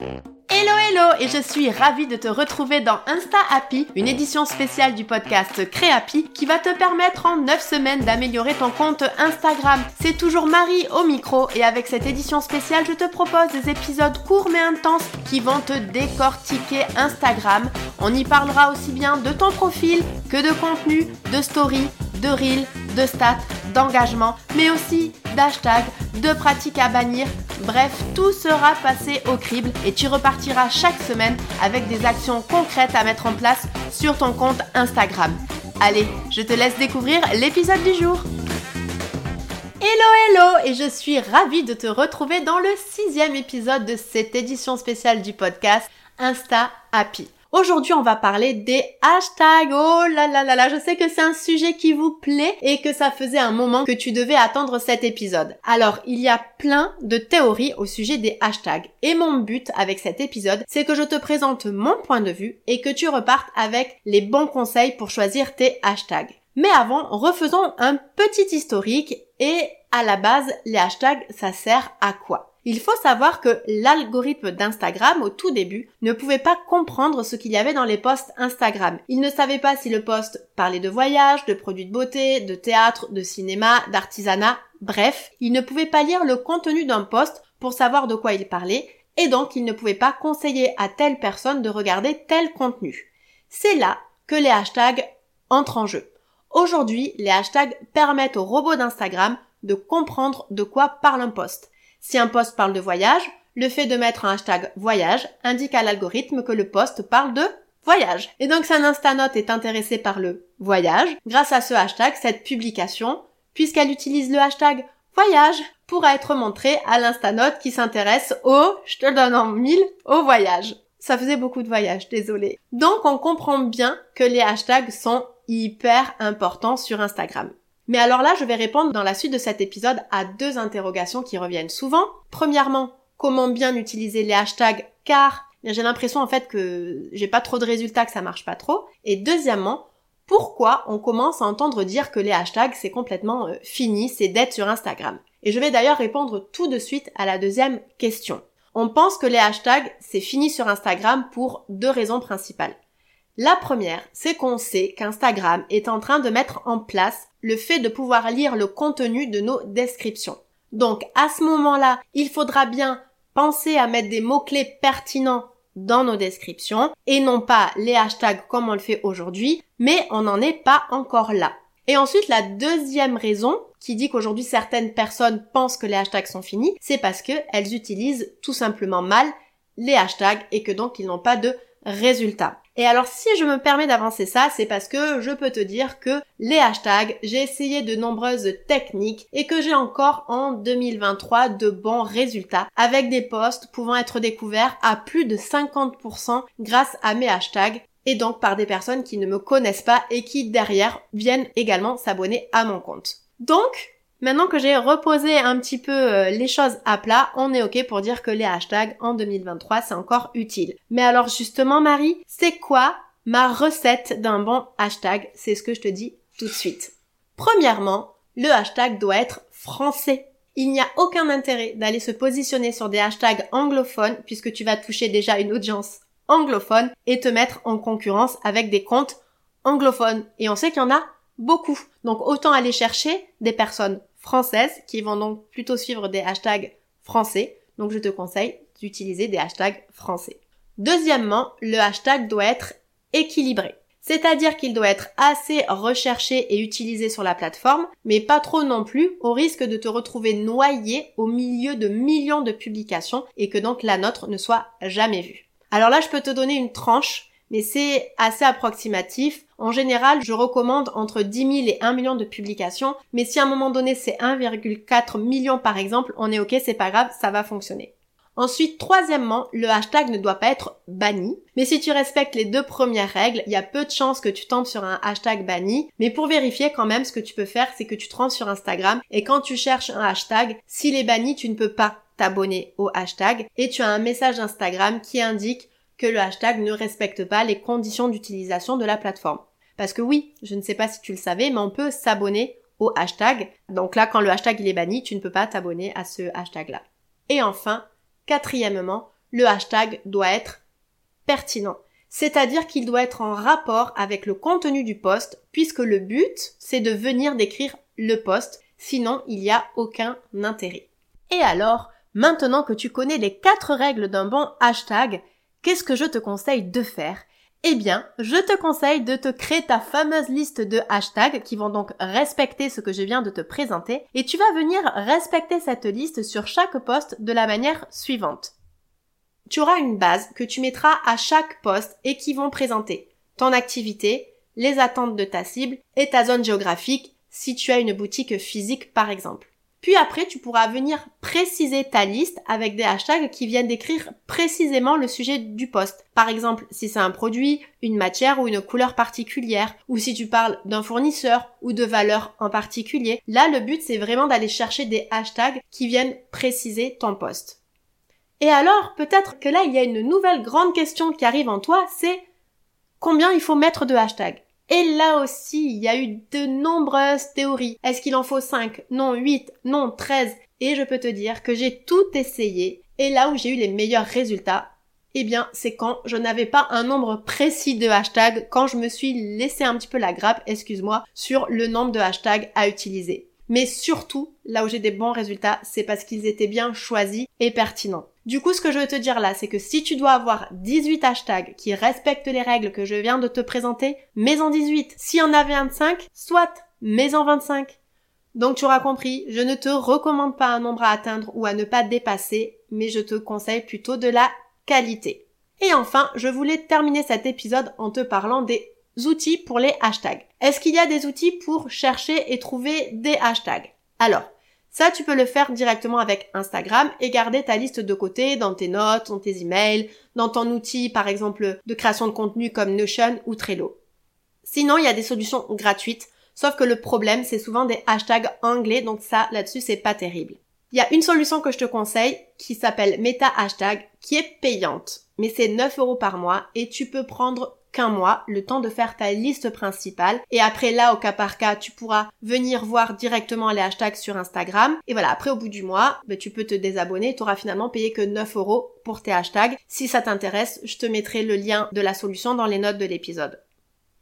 Hello hello et je suis ravie de te retrouver dans Insta Happy, une édition spéciale du podcast Créapi qui va te permettre en 9 semaines d'améliorer ton compte Instagram. C'est toujours Marie au micro et avec cette édition spéciale, je te propose des épisodes courts mais intenses qui vont te décortiquer Instagram. On y parlera aussi bien de ton profil que de contenu, de story, de reel, de stats, d'engagement, mais aussi d'hashtags, de pratiques à bannir. Bref, tout sera passé au crible et tu repartiras chaque semaine avec des actions concrètes à mettre en place sur ton compte Instagram. Allez, je te laisse découvrir l'épisode du jour. Hello hello et je suis ravie de te retrouver dans le sixième épisode de cette édition spéciale du podcast Insta Happy. Aujourd'hui, on va parler des hashtags. Oh là là là là, je sais que c'est un sujet qui vous plaît et que ça faisait un moment que tu devais attendre cet épisode. Alors, il y a plein de théories au sujet des hashtags. Et mon but avec cet épisode, c'est que je te présente mon point de vue et que tu repartes avec les bons conseils pour choisir tes hashtags. Mais avant, refaisons un petit historique et à la base, les hashtags, ça sert à quoi? Il faut savoir que l'algorithme d'Instagram au tout début ne pouvait pas comprendre ce qu'il y avait dans les posts Instagram. Il ne savait pas si le post parlait de voyage, de produits de beauté, de théâtre, de cinéma, d'artisanat, bref, il ne pouvait pas lire le contenu d'un post pour savoir de quoi il parlait et donc il ne pouvait pas conseiller à telle personne de regarder tel contenu. C'est là que les hashtags entrent en jeu. Aujourd'hui, les hashtags permettent aux robots d'Instagram de comprendre de quoi parle un post. Si un post parle de voyage, le fait de mettre un hashtag voyage indique à l'algorithme que le post parle de voyage. Et donc si un Instanote est intéressé par le voyage, grâce à ce hashtag, cette publication, puisqu'elle utilise le hashtag voyage, pourra être montrée à l'Instanote qui s'intéresse au, je te donne en mille, au voyage. Ça faisait beaucoup de voyages, désolé. Donc on comprend bien que les hashtags sont hyper importants sur Instagram. Mais alors là, je vais répondre dans la suite de cet épisode à deux interrogations qui reviennent souvent. Premièrement, comment bien utiliser les hashtags car j'ai l'impression en fait que j'ai pas trop de résultats, que ça marche pas trop. Et deuxièmement, pourquoi on commence à entendre dire que les hashtags c'est complètement euh, fini, c'est dead sur Instagram? Et je vais d'ailleurs répondre tout de suite à la deuxième question. On pense que les hashtags c'est fini sur Instagram pour deux raisons principales. La première, c'est qu'on sait qu'Instagram est en train de mettre en place le fait de pouvoir lire le contenu de nos descriptions. Donc à ce moment-là, il faudra bien penser à mettre des mots-clés pertinents dans nos descriptions et non pas les hashtags comme on le fait aujourd'hui, mais on n'en est pas encore là. Et ensuite, la deuxième raison qui dit qu'aujourd'hui certaines personnes pensent que les hashtags sont finis, c'est parce qu'elles utilisent tout simplement mal les hashtags et que donc ils n'ont pas de résultats. Et alors si je me permets d'avancer ça, c'est parce que je peux te dire que les hashtags, j'ai essayé de nombreuses techniques et que j'ai encore en 2023 de bons résultats avec des posts pouvant être découverts à plus de 50% grâce à mes hashtags et donc par des personnes qui ne me connaissent pas et qui derrière viennent également s'abonner à mon compte. Donc, Maintenant que j'ai reposé un petit peu euh, les choses à plat, on est ok pour dire que les hashtags en 2023 c'est encore utile. Mais alors justement Marie, c'est quoi ma recette d'un bon hashtag? C'est ce que je te dis tout de suite. Premièrement, le hashtag doit être français. Il n'y a aucun intérêt d'aller se positionner sur des hashtags anglophones puisque tu vas toucher déjà une audience anglophone et te mettre en concurrence avec des comptes anglophones. Et on sait qu'il y en a beaucoup. Donc autant aller chercher des personnes françaises qui vont donc plutôt suivre des hashtags français. Donc je te conseille d'utiliser des hashtags français. Deuxièmement, le hashtag doit être équilibré. C'est-à-dire qu'il doit être assez recherché et utilisé sur la plateforme, mais pas trop non plus, au risque de te retrouver noyé au milieu de millions de publications et que donc la nôtre ne soit jamais vue. Alors là, je peux te donner une tranche, mais c'est assez approximatif. En général, je recommande entre 10 000 et 1 million de publications, mais si à un moment donné c'est 1,4 million par exemple, on est ok, c'est pas grave, ça va fonctionner. Ensuite, troisièmement, le hashtag ne doit pas être banni. Mais si tu respectes les deux premières règles, il y a peu de chances que tu tombes sur un hashtag banni. Mais pour vérifier quand même, ce que tu peux faire, c'est que tu te rends sur Instagram et quand tu cherches un hashtag, s'il est banni, tu ne peux pas t'abonner au hashtag et tu as un message Instagram qui indique que le hashtag ne respecte pas les conditions d'utilisation de la plateforme. Parce que oui, je ne sais pas si tu le savais, mais on peut s'abonner au hashtag. Donc là, quand le hashtag il est banni, tu ne peux pas t'abonner à ce hashtag-là. Et enfin, quatrièmement, le hashtag doit être pertinent. C'est-à-dire qu'il doit être en rapport avec le contenu du post, puisque le but, c'est de venir décrire le post, sinon il n'y a aucun intérêt. Et alors, maintenant que tu connais les quatre règles d'un bon hashtag, qu'est-ce que je te conseille de faire? Eh bien, je te conseille de te créer ta fameuse liste de hashtags qui vont donc respecter ce que je viens de te présenter et tu vas venir respecter cette liste sur chaque poste de la manière suivante. Tu auras une base que tu mettras à chaque poste et qui vont présenter ton activité, les attentes de ta cible et ta zone géographique si tu as une boutique physique par exemple. Puis après, tu pourras venir préciser ta liste avec des hashtags qui viennent décrire précisément le sujet du poste. Par exemple, si c'est un produit, une matière ou une couleur particulière, ou si tu parles d'un fournisseur ou de valeur en particulier. Là, le but, c'est vraiment d'aller chercher des hashtags qui viennent préciser ton poste. Et alors, peut-être que là, il y a une nouvelle grande question qui arrive en toi, c'est combien il faut mettre de hashtags? Et là aussi, il y a eu de nombreuses théories. Est-ce qu'il en faut 5 Non, 8 Non, 13 Et je peux te dire que j'ai tout essayé. Et là où j'ai eu les meilleurs résultats, eh bien, c'est quand je n'avais pas un nombre précis de hashtags, quand je me suis laissé un petit peu la grappe, excuse-moi, sur le nombre de hashtags à utiliser. Mais surtout, là où j'ai des bons résultats, c'est parce qu'ils étaient bien choisis et pertinents. Du coup, ce que je veux te dire là, c'est que si tu dois avoir 18 hashtags qui respectent les règles que je viens de te présenter, mets en 18. S'il y en a 25, soit, mets en 25. Donc tu auras compris, je ne te recommande pas un nombre à atteindre ou à ne pas dépasser, mais je te conseille plutôt de la qualité. Et enfin, je voulais terminer cet épisode en te parlant des outils pour les hashtags. Est-ce qu'il y a des outils pour chercher et trouver des hashtags? Alors, ça, tu peux le faire directement avec Instagram et garder ta liste de côté dans tes notes, dans tes emails, dans ton outil, par exemple, de création de contenu comme Notion ou Trello. Sinon, il y a des solutions gratuites, sauf que le problème, c'est souvent des hashtags anglais, donc ça, là-dessus, c'est pas terrible. Il y a une solution que je te conseille qui s'appelle Meta Hashtag, qui est payante, mais c'est 9 euros par mois et tu peux prendre qu'un mois, le temps de faire ta liste principale. Et après là, au cas par cas, tu pourras venir voir directement les hashtags sur Instagram. Et voilà, après au bout du mois, ben, tu peux te désabonner. Tu auras finalement payé que 9 euros pour tes hashtags. Si ça t'intéresse, je te mettrai le lien de la solution dans les notes de l'épisode.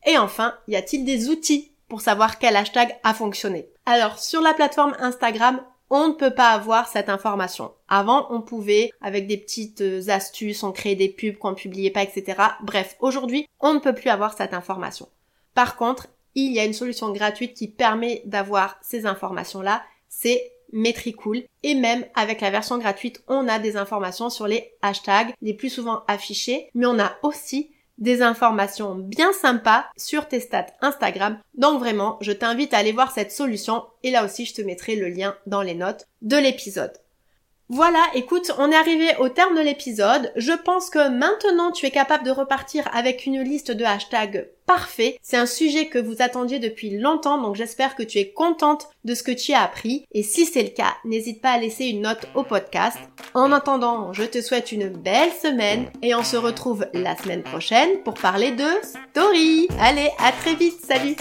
Et enfin, y a-t-il des outils pour savoir quel hashtag a fonctionné? Alors, sur la plateforme Instagram, on ne peut pas avoir cette information. Avant, on pouvait, avec des petites euh, astuces, on créait des pubs qu'on ne publiait pas, etc. Bref, aujourd'hui, on ne peut plus avoir cette information. Par contre, il y a une solution gratuite qui permet d'avoir ces informations-là, c'est Metricool. Et même avec la version gratuite, on a des informations sur les hashtags les plus souvent affichés, mais on a aussi des informations bien sympas sur tes stats Instagram. Donc vraiment, je t'invite à aller voir cette solution et là aussi je te mettrai le lien dans les notes de l'épisode. Voilà, écoute, on est arrivé au terme de l'épisode. Je pense que maintenant tu es capable de repartir avec une liste de hashtags parfait. C'est un sujet que vous attendiez depuis longtemps, donc j'espère que tu es contente de ce que tu as appris. Et si c'est le cas, n'hésite pas à laisser une note au podcast. En attendant, je te souhaite une belle semaine et on se retrouve la semaine prochaine pour parler de story. Allez, à très vite, salut